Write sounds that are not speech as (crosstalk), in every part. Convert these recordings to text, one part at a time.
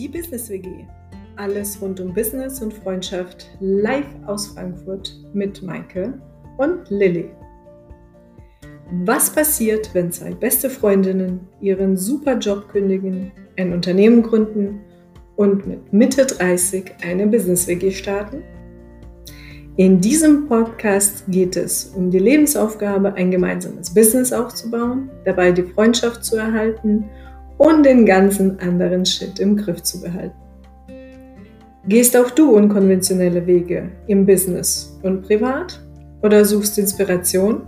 Die Business WG. Alles rund um Business und Freundschaft live aus Frankfurt mit Maike und Lilly. Was passiert, wenn zwei beste Freundinnen ihren super Job kündigen, ein Unternehmen gründen und mit Mitte 30 eine Business WG starten? In diesem Podcast geht es um die Lebensaufgabe, ein gemeinsames Business aufzubauen, dabei die Freundschaft zu erhalten und den ganzen anderen Shit im Griff zu behalten. Gehst auch du unkonventionelle Wege im Business und privat oder suchst Inspiration?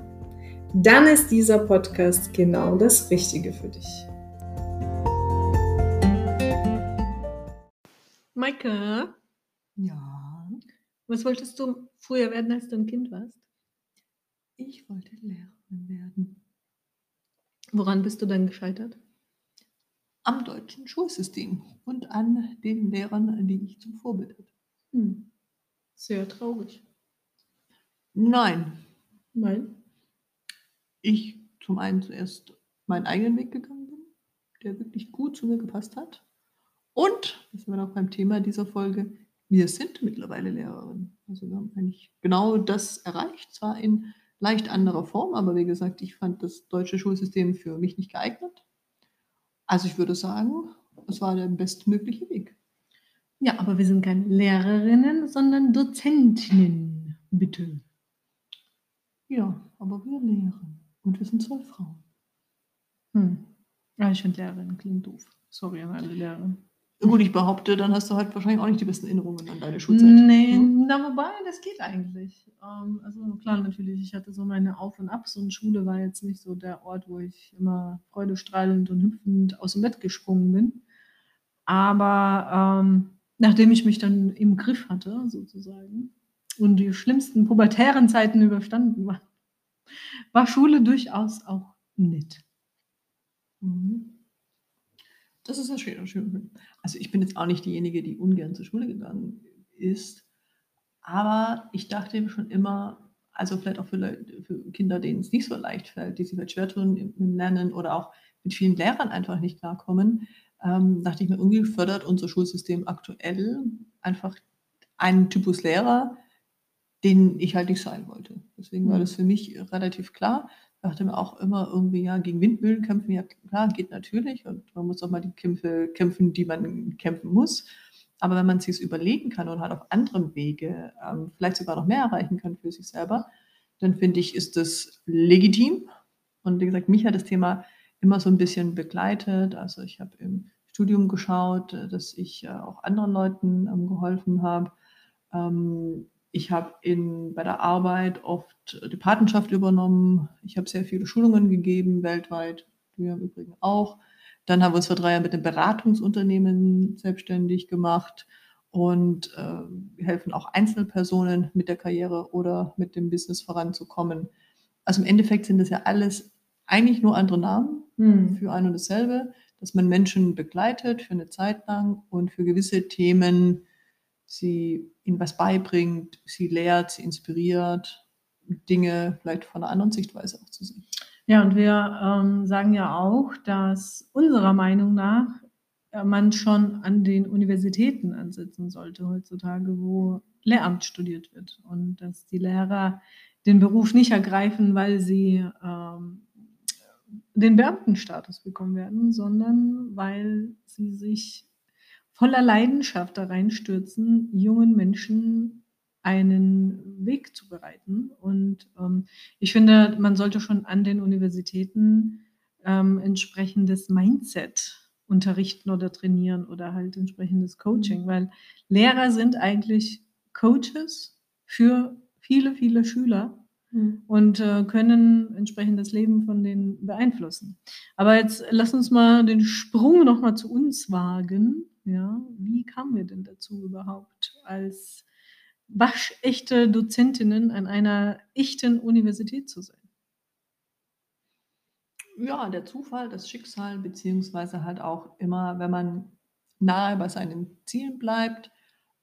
Dann ist dieser Podcast genau das Richtige für dich. Maike? Ja. Was wolltest du früher werden, als du ein Kind warst? Ich wollte Lehrerin werden. Woran bist du dann gescheitert? Am deutschen Schulsystem und an den Lehrern, die ich zum Vorbild hatte. Hm. Sehr traurig. Nein. Nein. Ich zum einen zuerst meinen eigenen Weg gegangen bin, der wirklich gut zu mir gepasst hat. Und, das sind wir noch beim Thema dieser Folge, wir sind mittlerweile Lehrerinnen. Also wir haben eigentlich genau das erreicht, zwar in leicht anderer Form, aber wie gesagt, ich fand das deutsche Schulsystem für mich nicht geeignet. Also ich würde sagen, es war der bestmögliche Weg. Ja, aber wir sind keine Lehrerinnen, sondern Dozentinnen, bitte. Ja, aber wir lehren. Und wir sind zwei Frauen. Hm. Ja, ich finde Lehrerin klingt doof. Sorry an alle Lehrer. Gut, ich behaupte, dann hast du halt wahrscheinlich auch nicht die besten Erinnerungen an deine Schulzeit. Nee, hm? na, wobei, das geht eigentlich. Ähm, also klar, natürlich, ich hatte so meine Auf- und Abs und Schule war jetzt nicht so der Ort, wo ich immer freudestrahlend und hüpfend aus dem Bett gesprungen bin. Aber ähm, nachdem ich mich dann im Griff hatte, sozusagen, und die schlimmsten pubertären Zeiten überstanden war, war Schule durchaus auch nett. Mhm. Das ist ja schön, schön. Also ich bin jetzt auch nicht diejenige, die ungern zur Schule gegangen ist, aber ich dachte eben schon immer, also vielleicht auch für, Leute, für Kinder, denen es nicht so leicht fällt, die sich vielleicht schwer tun im Lernen oder auch mit vielen Lehrern einfach nicht klarkommen, ähm, dachte ich mir, irgendwie fördert unser Schulsystem aktuell einfach einen Typus Lehrer, den ich halt nicht sein wollte. Deswegen war mhm. das für mich relativ klar dachte mir auch immer irgendwie, ja, gegen Windmühlen kämpfen, ja klar, geht natürlich und man muss auch mal die Kämpfe kämpfen, die man kämpfen muss. Aber wenn man es sich überlegen kann und halt auf anderem Wege ähm, vielleicht sogar noch mehr erreichen kann für sich selber, dann finde ich, ist das legitim. Und wie gesagt, mich hat das Thema immer so ein bisschen begleitet. Also ich habe im Studium geschaut, äh, dass ich äh, auch anderen Leuten ähm, geholfen habe. Ähm, ich habe bei der Arbeit oft die Patenschaft übernommen. Ich habe sehr viele Schulungen gegeben, weltweit. Wir im Übrigen auch. Dann haben wir uns vor drei Jahren mit einem Beratungsunternehmen selbstständig gemacht und äh, helfen auch Einzelpersonen mit der Karriere oder mit dem Business voranzukommen. Also im Endeffekt sind das ja alles eigentlich nur andere Namen hm. für ein und dasselbe, dass man Menschen begleitet für eine Zeit lang und für gewisse Themen sie ihnen was beibringt, sie lehrt, sie inspiriert, Dinge vielleicht von einer anderen Sichtweise auch zu sehen. Ja, und wir ähm, sagen ja auch, dass unserer Meinung nach äh, man schon an den Universitäten ansetzen sollte heutzutage, wo Lehramt studiert wird und dass die Lehrer den Beruf nicht ergreifen, weil sie ähm, den Beamtenstatus bekommen werden, sondern weil sie sich voller Leidenschaft da reinstürzen, jungen Menschen einen Weg zu bereiten. Und ähm, ich finde, man sollte schon an den Universitäten ähm, entsprechendes Mindset unterrichten oder trainieren oder halt entsprechendes Coaching, mhm. weil Lehrer sind eigentlich Coaches für viele, viele Schüler mhm. und äh, können entsprechend das Leben von denen beeinflussen. Aber jetzt lass uns mal den Sprung nochmal zu uns wagen ja, wie kamen wir denn dazu überhaupt als waschechte Dozentinnen an einer echten Universität zu sein? Ja, der Zufall, das Schicksal, beziehungsweise halt auch immer, wenn man nahe bei seinen Zielen bleibt,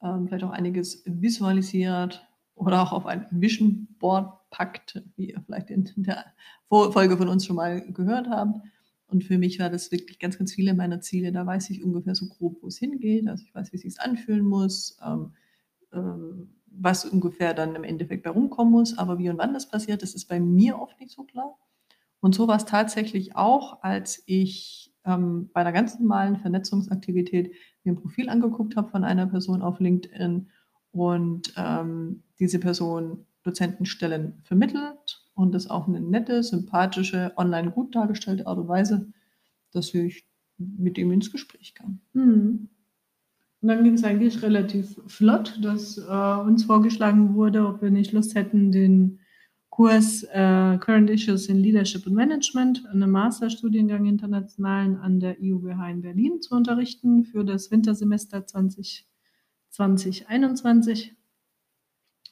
ähm, vielleicht auch einiges visualisiert oder auch auf ein Vision Board packt, wie ihr vielleicht in der Folge von uns schon mal gehört habt, Und für mich war das wirklich ganz, ganz viele meiner Ziele. Da weiß ich ungefähr so grob, wo es hingeht. Also ich weiß, wie es sich anfühlen muss, ähm, äh, was ungefähr dann im Endeffekt bei rumkommen muss. Aber wie und wann das passiert, das ist bei mir oft nicht so klar. Und so war es tatsächlich auch, als ich ähm, bei einer ganz normalen Vernetzungsaktivität mir ein Profil angeguckt habe von einer Person auf LinkedIn und ähm, diese Person Dozentenstellen vermittelt und das auf eine nette, sympathische, online gut dargestellte Art und Weise, dass ich mit ihm ins Gespräch kam. Mhm. Und dann ging es eigentlich relativ flott, dass äh, uns vorgeschlagen wurde, ob wir nicht Lust hätten, den Kurs äh, Current Issues in Leadership and Management, einen Masterstudiengang internationalen an der IUBH in Berlin zu unterrichten für das Wintersemester 2020, 2021.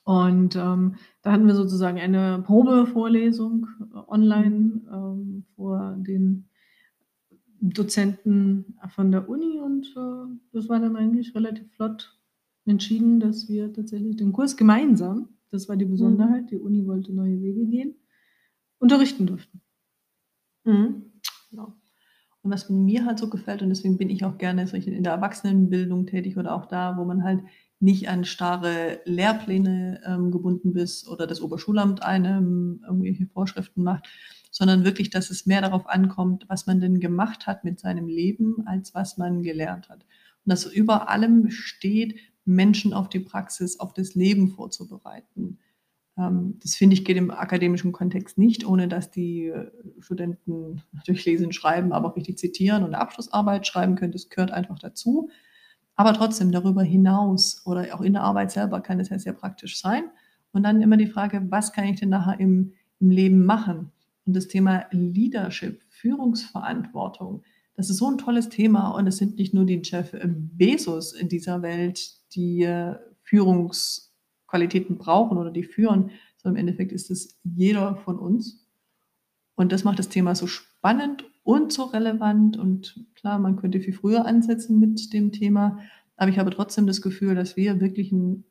Und ähm, da hatten wir sozusagen eine Probevorlesung äh, online ähm, vor den Dozenten von der Uni und äh, das war dann eigentlich relativ flott entschieden, dass wir tatsächlich den Kurs gemeinsam, das war die Besonderheit, mhm. die Uni wollte neue Wege gehen, unterrichten durften. Mhm. Genau. Und was mir halt so gefällt, und deswegen bin ich auch gerne in der Erwachsenenbildung tätig oder auch da, wo man halt nicht an starre Lehrpläne ähm, gebunden bist oder das Oberschulamt einem irgendwelche Vorschriften macht, sondern wirklich, dass es mehr darauf ankommt, was man denn gemacht hat mit seinem Leben, als was man gelernt hat. Und dass über allem steht, Menschen auf die Praxis, auf das Leben vorzubereiten. Ähm, das finde ich geht im akademischen Kontext nicht, ohne dass die äh, Studenten (laughs) natürlich lesen, schreiben, aber auch richtig zitieren und eine Abschlussarbeit schreiben können. Das gehört einfach dazu. Aber trotzdem darüber hinaus oder auch in der Arbeit selber kann es ja sehr praktisch sein. Und dann immer die Frage, was kann ich denn nachher im, im Leben machen? Und das Thema Leadership, Führungsverantwortung, das ist so ein tolles Thema. Und es sind nicht nur die Jeff Bezos in dieser Welt, die äh, Führungsqualitäten brauchen oder die führen, sondern im Endeffekt ist es jeder von uns. Und das macht das Thema so spannend und so relevant. Und klar, man könnte viel früher ansetzen mit dem Thema. Aber ich habe trotzdem das Gefühl, dass wir wirklich einen,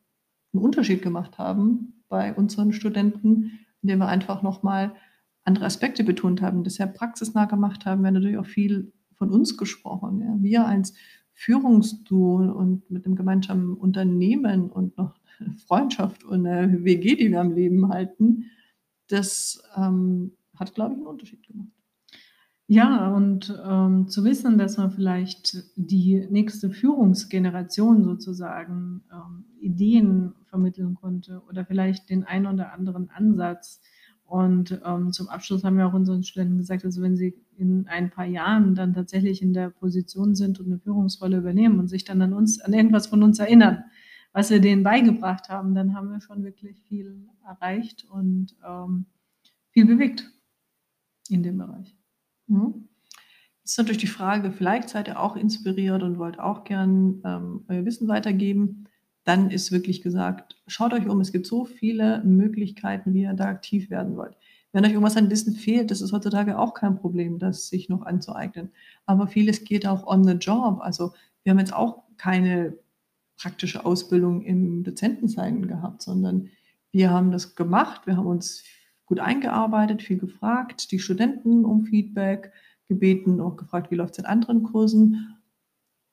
einen Unterschied gemacht haben bei unseren Studenten, indem wir einfach nochmal andere Aspekte betont haben, das sehr praxisnah gemacht haben. Wir haben natürlich auch viel von uns gesprochen. Ja. Wir als Führungsduo und mit dem gemeinsamen Unternehmen und noch (laughs) Freundschaft und eine WG, die wir am Leben halten, das ähm, hat, glaube ich, einen Unterschied gemacht. Ja, und ähm, zu wissen, dass man vielleicht die nächste Führungsgeneration sozusagen ähm, Ideen vermitteln konnte oder vielleicht den einen oder anderen Ansatz. Und ähm, zum Abschluss haben wir auch unseren Studenten gesagt, also wenn sie in ein paar Jahren dann tatsächlich in der Position sind und eine Führungsrolle übernehmen und sich dann an uns, an irgendwas von uns erinnern, was wir denen beigebracht haben, dann haben wir schon wirklich viel erreicht und ähm, viel bewegt in dem Bereich. Mhm. Das ist natürlich die Frage, vielleicht seid ihr auch inspiriert und wollt auch gern ähm, euer Wissen weitergeben. Dann ist wirklich gesagt, schaut euch um, es gibt so viele Möglichkeiten, wie ihr da aktiv werden wollt. Wenn euch irgendwas an Wissen fehlt, das ist heutzutage auch kein Problem, das sich noch anzueignen. Aber vieles geht auch on the job. Also wir haben jetzt auch keine praktische Ausbildung im Dozentensein gehabt, sondern wir haben das gemacht, wir haben uns gut eingearbeitet, viel gefragt, die Studenten um Feedback gebeten, auch gefragt, wie läuft es in anderen Kursen.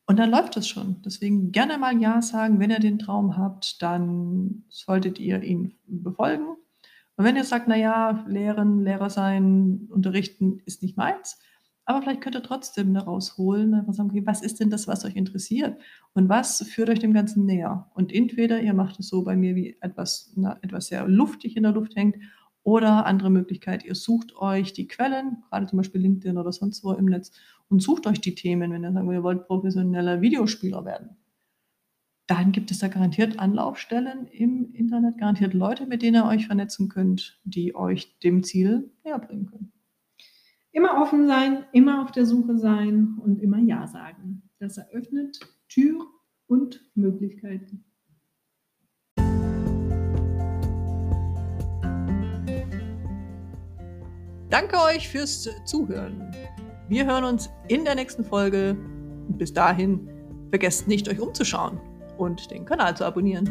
Und dann läuft es schon. Deswegen gerne mal Ja sagen. Wenn ihr den Traum habt, dann solltet ihr ihn befolgen. Und wenn ihr sagt, naja, Lehren, Lehrer sein, unterrichten ist nicht meins, aber vielleicht könnt ihr trotzdem daraus holen, einfach sagen, okay, was ist denn das, was euch interessiert? Und was führt euch dem Ganzen näher? Und entweder ihr macht es so bei mir, wie etwas, na, etwas sehr luftig in der Luft hängt, oder andere Möglichkeit, ihr sucht euch die Quellen, gerade zum Beispiel LinkedIn oder sonst wo im Netz, und sucht euch die Themen, wenn ihr sagt, ihr wollt professioneller Videospieler werden. Dann gibt es da garantiert Anlaufstellen im Internet, garantiert Leute, mit denen ihr euch vernetzen könnt, die euch dem Ziel näher bringen können. Immer offen sein, immer auf der Suche sein und immer Ja sagen. Das eröffnet Tür und Möglichkeiten. Danke euch fürs Zuhören. Wir hören uns in der nächsten Folge. Bis dahin, vergesst nicht, euch umzuschauen und den Kanal zu abonnieren.